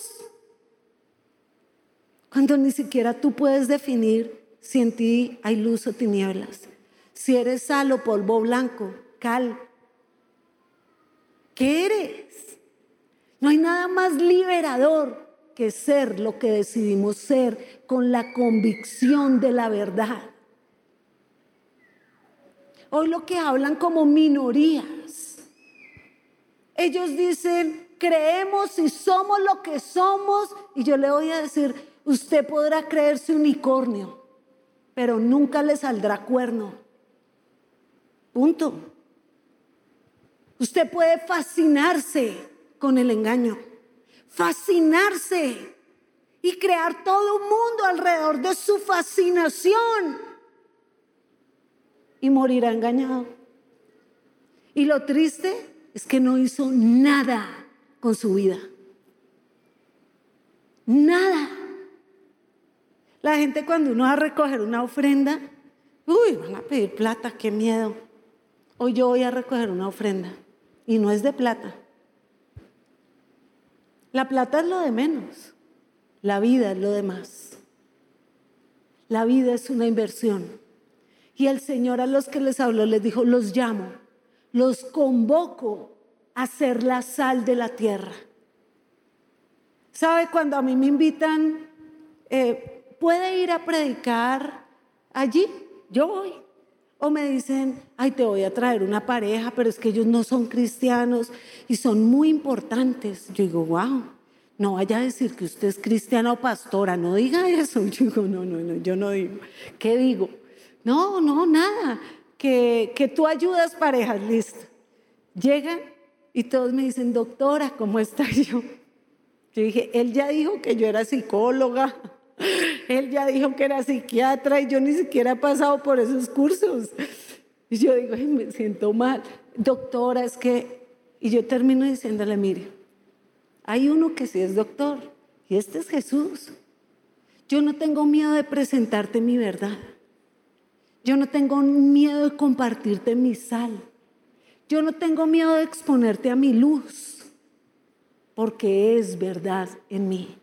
Cuando ni siquiera tú puedes definir si en ti hay luz o tinieblas. Si eres sal o polvo blanco, cal. ¿Qué eres? No hay nada más liberador que ser lo que decidimos ser con la convicción de la verdad. Hoy lo que hablan como minorías. Ellos dicen, creemos y somos lo que somos. Y yo le voy a decir, usted podrá creerse unicornio, pero nunca le saldrá cuerno. Punto. Usted puede fascinarse con el engaño fascinarse y crear todo un mundo alrededor de su fascinación y morirá engañado. Y lo triste es que no hizo nada con su vida. Nada. La gente cuando uno va a recoger una ofrenda, uy, van a pedir plata, qué miedo. Hoy yo voy a recoger una ofrenda y no es de plata. La plata es lo de menos, la vida es lo de más. La vida es una inversión. Y el Señor a los que les habló les dijo, los llamo, los convoco a ser la sal de la tierra. ¿Sabe cuando a mí me invitan, eh, ¿puede ir a predicar allí? Yo voy. O me dicen, ay, te voy a traer una pareja, pero es que ellos no son cristianos y son muy importantes. Yo digo, wow, no vaya a decir que usted es cristiana o pastora, no diga eso. <laughs> Yo digo, no, no, no, yo no digo. ¿Qué digo? No, no, nada. Que, que tú ayudas parejas, listo. Llegan y todos me dicen, doctora, ¿cómo está <laughs> yo? Yo dije, él ya dijo que yo era psicóloga. Él ya dijo que era psiquiatra y yo ni siquiera he pasado por esos cursos. Y yo digo, me siento mal. Doctora, es que... Y yo termino diciéndole, mire, hay uno que sí es doctor y este es Jesús. Yo no tengo miedo de presentarte mi verdad. Yo no tengo miedo de compartirte mi sal. Yo no tengo miedo de exponerte a mi luz, porque es verdad en mí.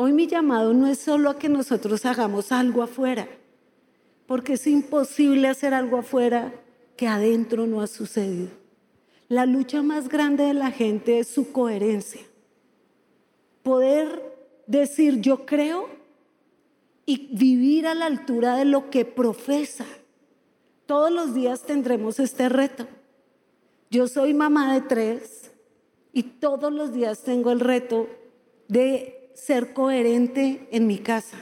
Hoy mi llamado no es solo a que nosotros hagamos algo afuera, porque es imposible hacer algo afuera que adentro no ha sucedido. La lucha más grande de la gente es su coherencia. Poder decir yo creo y vivir a la altura de lo que profesa. Todos los días tendremos este reto. Yo soy mamá de tres y todos los días tengo el reto de ser coherente en mi casa.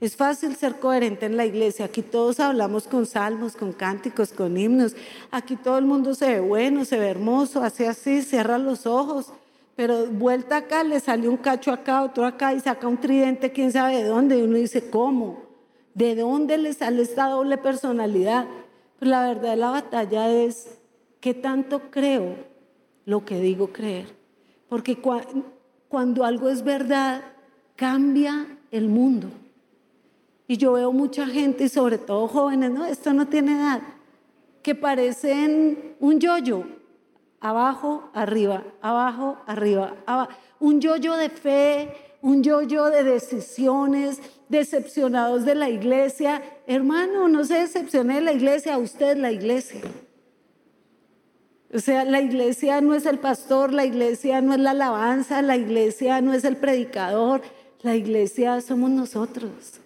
Es fácil ser coherente en la iglesia. Aquí todos hablamos con salmos, con cánticos, con himnos. Aquí todo el mundo se ve bueno, se ve hermoso, hace así, cierra los ojos. Pero vuelta acá, le sale un cacho acá, otro acá y saca un tridente, quién sabe de dónde. Y uno dice, ¿cómo? ¿De dónde le sale esta doble personalidad? Pues la verdad de la batalla es, ¿qué tanto creo lo que digo creer? Porque cuando algo es verdad, cambia el mundo. Y yo veo mucha gente, y sobre todo jóvenes, no, esto no tiene edad, que parecen un yoyo, abajo, arriba, abajo, arriba, abajo. un yoyo de fe, un yoyo de decisiones, decepcionados de la iglesia. Hermano, no se decepcione de la iglesia, usted es la iglesia. O sea, la iglesia no es el pastor, la iglesia no es la alabanza, la iglesia no es el predicador, la iglesia somos nosotros.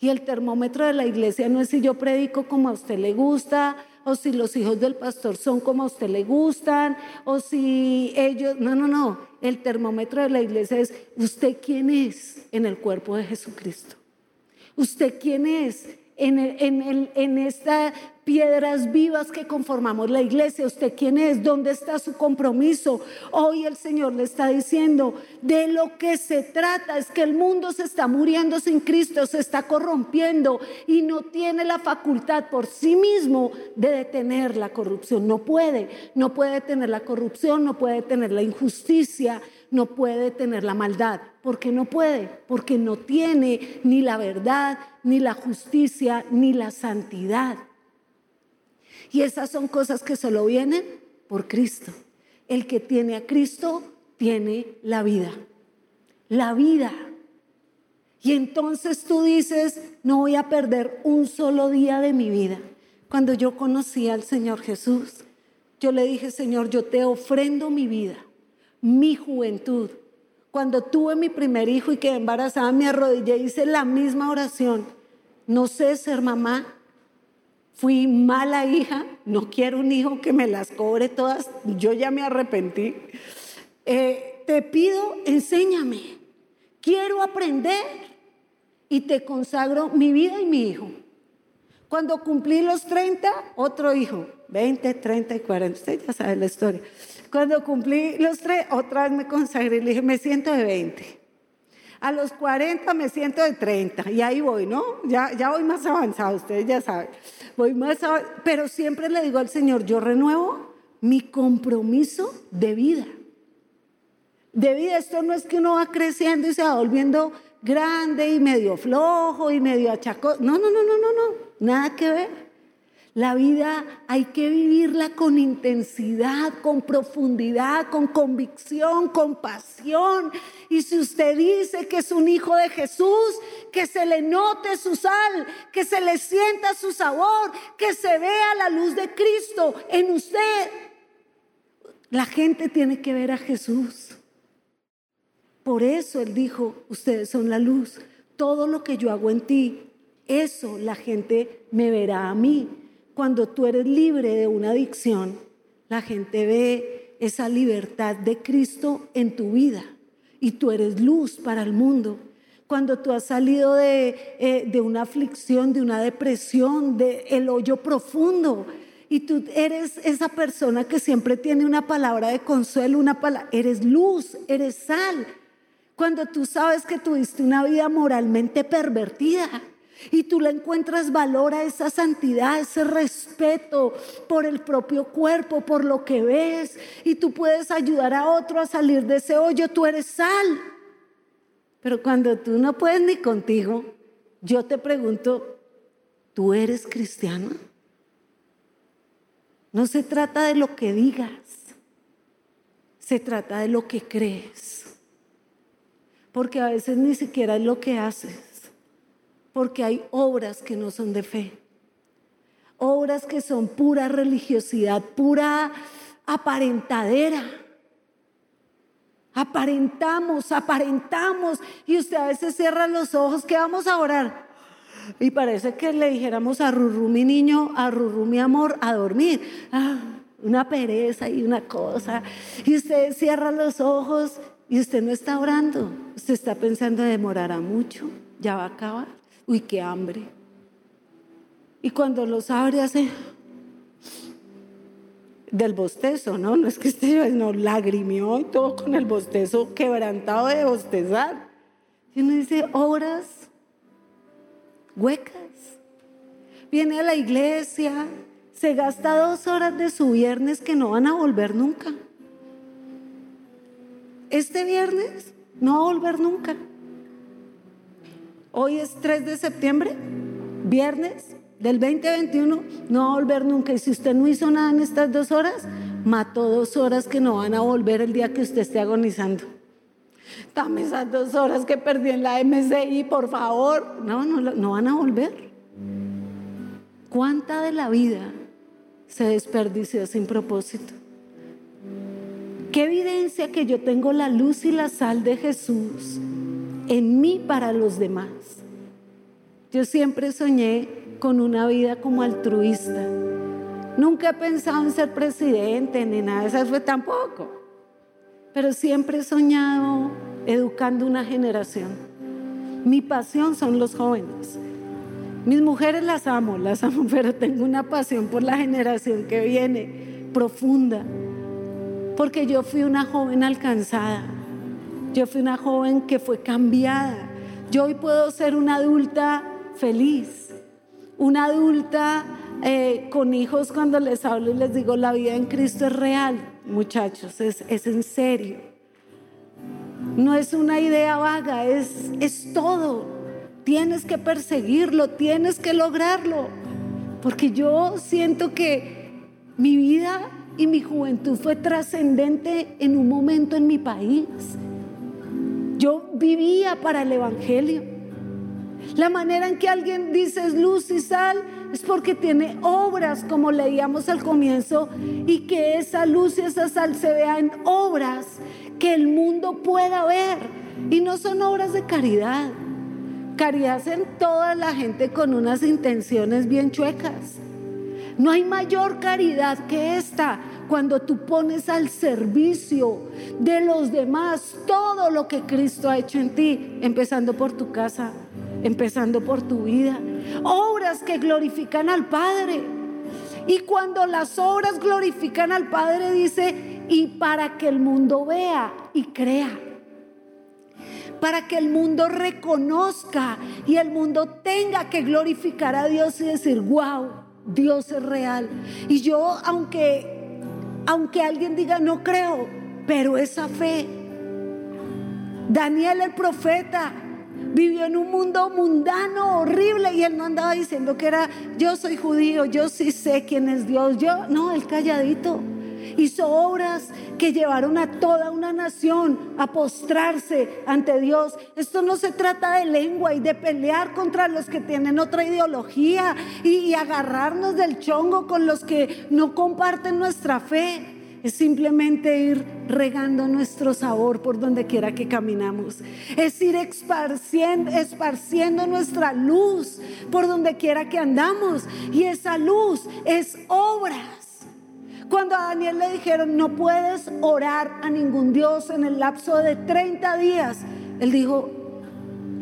Y el termómetro de la iglesia no es si yo predico como a usted le gusta, o si los hijos del pastor son como a usted le gustan, o si ellos, no, no, no, el termómetro de la iglesia es usted quién es en el cuerpo de Jesucristo. Usted quién es en, en, en estas piedras vivas que conformamos la iglesia. ¿Usted quién es? ¿Dónde está su compromiso? Hoy el Señor le está diciendo, de lo que se trata es que el mundo se está muriendo sin Cristo, se está corrompiendo y no tiene la facultad por sí mismo de detener la corrupción. No puede, no puede detener la corrupción, no puede detener la injusticia, no puede tener la maldad. ¿Por qué no puede? Porque no tiene ni la verdad, ni la justicia, ni la santidad. Y esas son cosas que solo vienen por Cristo. El que tiene a Cristo tiene la vida. La vida. Y entonces tú dices, no voy a perder un solo día de mi vida. Cuando yo conocí al Señor Jesús, yo le dije, Señor, yo te ofrendo mi vida mi juventud. Cuando tuve mi primer hijo y quedé embarazada, me arrodillé y hice la misma oración. No sé ser mamá, fui mala hija, no quiero un hijo que me las cobre todas, yo ya me arrepentí. Eh, te pido, enséñame, quiero aprender y te consagro mi vida y mi hijo. Cuando cumplí los 30, otro hijo, 20, 30 y 40, usted ya sabe la historia. Cuando cumplí los tres, otra vez me consagré y le dije, me siento de 20. A los 40 me siento de 30 y ahí voy, ¿no? Ya, ya voy más avanzado, ustedes ya saben. Voy más pero siempre le digo al Señor, yo renuevo mi compromiso de vida. De vida, esto no es que uno va creciendo y se va volviendo grande y medio flojo y medio achacoso. No, no, no, no, no, no, nada que ver. La vida hay que vivirla con intensidad, con profundidad, con convicción, con pasión. Y si usted dice que es un hijo de Jesús, que se le note su sal, que se le sienta su sabor, que se vea la luz de Cristo en usted. La gente tiene que ver a Jesús. Por eso Él dijo, ustedes son la luz. Todo lo que yo hago en ti, eso la gente me verá a mí. Cuando tú eres libre de una adicción, la gente ve esa libertad de Cristo en tu vida y tú eres luz para el mundo. Cuando tú has salido de, eh, de una aflicción, de una depresión, de el hoyo profundo, y tú eres esa persona que siempre tiene una palabra de consuelo, una palabra, eres luz, eres sal. Cuando tú sabes que tuviste una vida moralmente pervertida y tú le encuentras valor a esa santidad, ese respeto por el propio cuerpo, por lo que ves, y tú puedes ayudar a otro a salir de ese hoyo, tú eres sal. Pero cuando tú no puedes ni contigo, yo te pregunto, ¿tú eres cristiano? No se trata de lo que digas, se trata de lo que crees. Porque a veces ni siquiera es lo que haces, porque hay obras que no son de fe, obras que son pura religiosidad, pura aparentadera. Aparentamos, aparentamos. Y usted a veces cierra los ojos, que vamos a orar? Y parece que le dijéramos a Rurú, mi niño, a Rurú, mi amor, a dormir. Ah, una pereza y una cosa. Y usted cierra los ojos y usted no está orando. Usted está pensando demorará mucho, ya va a acabar. Uy, qué hambre. Y cuando los abre hace del bostezo, ¿no? No es que esté, no, lagrimió y todo con el bostezo quebrantado de bostezar. Y uno dice, horas huecas. Viene a la iglesia, se gasta dos horas de su viernes que no van a volver nunca. Este viernes no va a volver nunca. Hoy es 3 de septiembre, viernes del 2021, no va a volver nunca. Y si usted no hizo nada en estas dos horas, mató dos horas que no van a volver el día que usted esté agonizando. Dame esas dos horas que perdí en la MCI, por favor. No, no, no van a volver. ¿Cuánta de la vida se desperdició sin propósito? ¿Qué evidencia que yo tengo la luz y la sal de Jesús en mí para los demás? Yo siempre soñé con una vida como altruista. Nunca he pensado en ser presidente ni nada, eso fue tampoco pero siempre he soñado educando una generación. Mi pasión son los jóvenes. Mis mujeres las amo, las amo, <laughs> pero tengo una pasión por la generación que viene, profunda. Porque yo fui una joven alcanzada. Yo fui una joven que fue cambiada. Yo hoy puedo ser una adulta feliz, una adulta eh, con hijos cuando les hablo y les digo, la vida en Cristo es real, muchachos, es, es en serio. No es una idea vaga, es, es todo. Tienes que perseguirlo, tienes que lograrlo. Porque yo siento que mi vida y mi juventud fue trascendente en un momento en mi país. Yo vivía para el Evangelio. La manera en que alguien dice es luz y sal es porque tiene obras, como leíamos al comienzo, y que esa luz y esa sal se vea en obras que el mundo pueda ver. Y no son obras de caridad. Caridad en toda la gente con unas intenciones bien chuecas. No hay mayor caridad que esta cuando tú pones al servicio de los demás todo lo que Cristo ha hecho en ti, empezando por tu casa, empezando por tu vida. Obras que glorifican al Padre. Y cuando las obras glorifican al Padre, dice, y para que el mundo vea y crea. Para que el mundo reconozca y el mundo tenga que glorificar a Dios y decir, wow, Dios es real. Y yo, aunque, aunque alguien diga, no creo, pero esa fe. Daniel el profeta vivió en un mundo mundano, horrible, y él no andaba diciendo que era, yo soy judío, yo sí sé quién es Dios, yo, no, el calladito. Hizo obras que llevaron a toda una nación a postrarse ante Dios. Esto no se trata de lengua y de pelear contra los que tienen otra ideología y, agarrarnos del chongo con los que no comparten nuestra fe. es simplemente ir regando nuestro sabor por donde quiera que caminamos. Es ir esparciendo, esparciendo nuestra luz por donde quiera que andamos. Y esa luz es obras. Cuando a Daniel le dijeron, no puedes orar a ningún Dios en el lapso de 30 días, él dijo,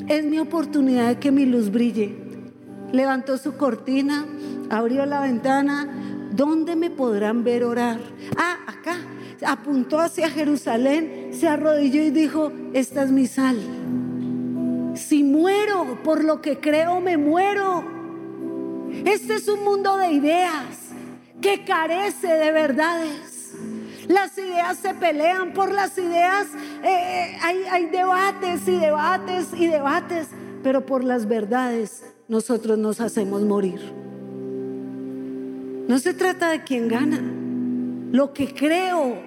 es mi oportunidad de que mi luz brille. Levantó su cortina, abrió la ventana, ¿Dónde me podrán ver orar? Ah, acá. Apuntó hacia Jerusalén, se arrodilló y dijo, esta es mi sal. Si muero por lo que creo, me muero. Este es un mundo de ideas que carece de verdades. Las ideas se pelean por las ideas. Eh, hay, hay debates y debates y debates, pero por las verdades nosotros nos hacemos morir. No se trata de quién gana. Lo que creo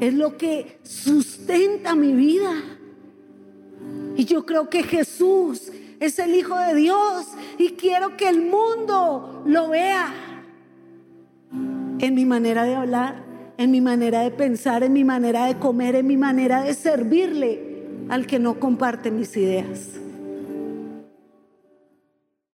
es lo que sustenta mi vida. Y yo creo que Jesús es el Hijo de Dios y quiero que el mundo lo vea en mi manera de hablar, en mi manera de pensar, en mi manera de comer, en mi manera de servirle al que no comparte mis ideas.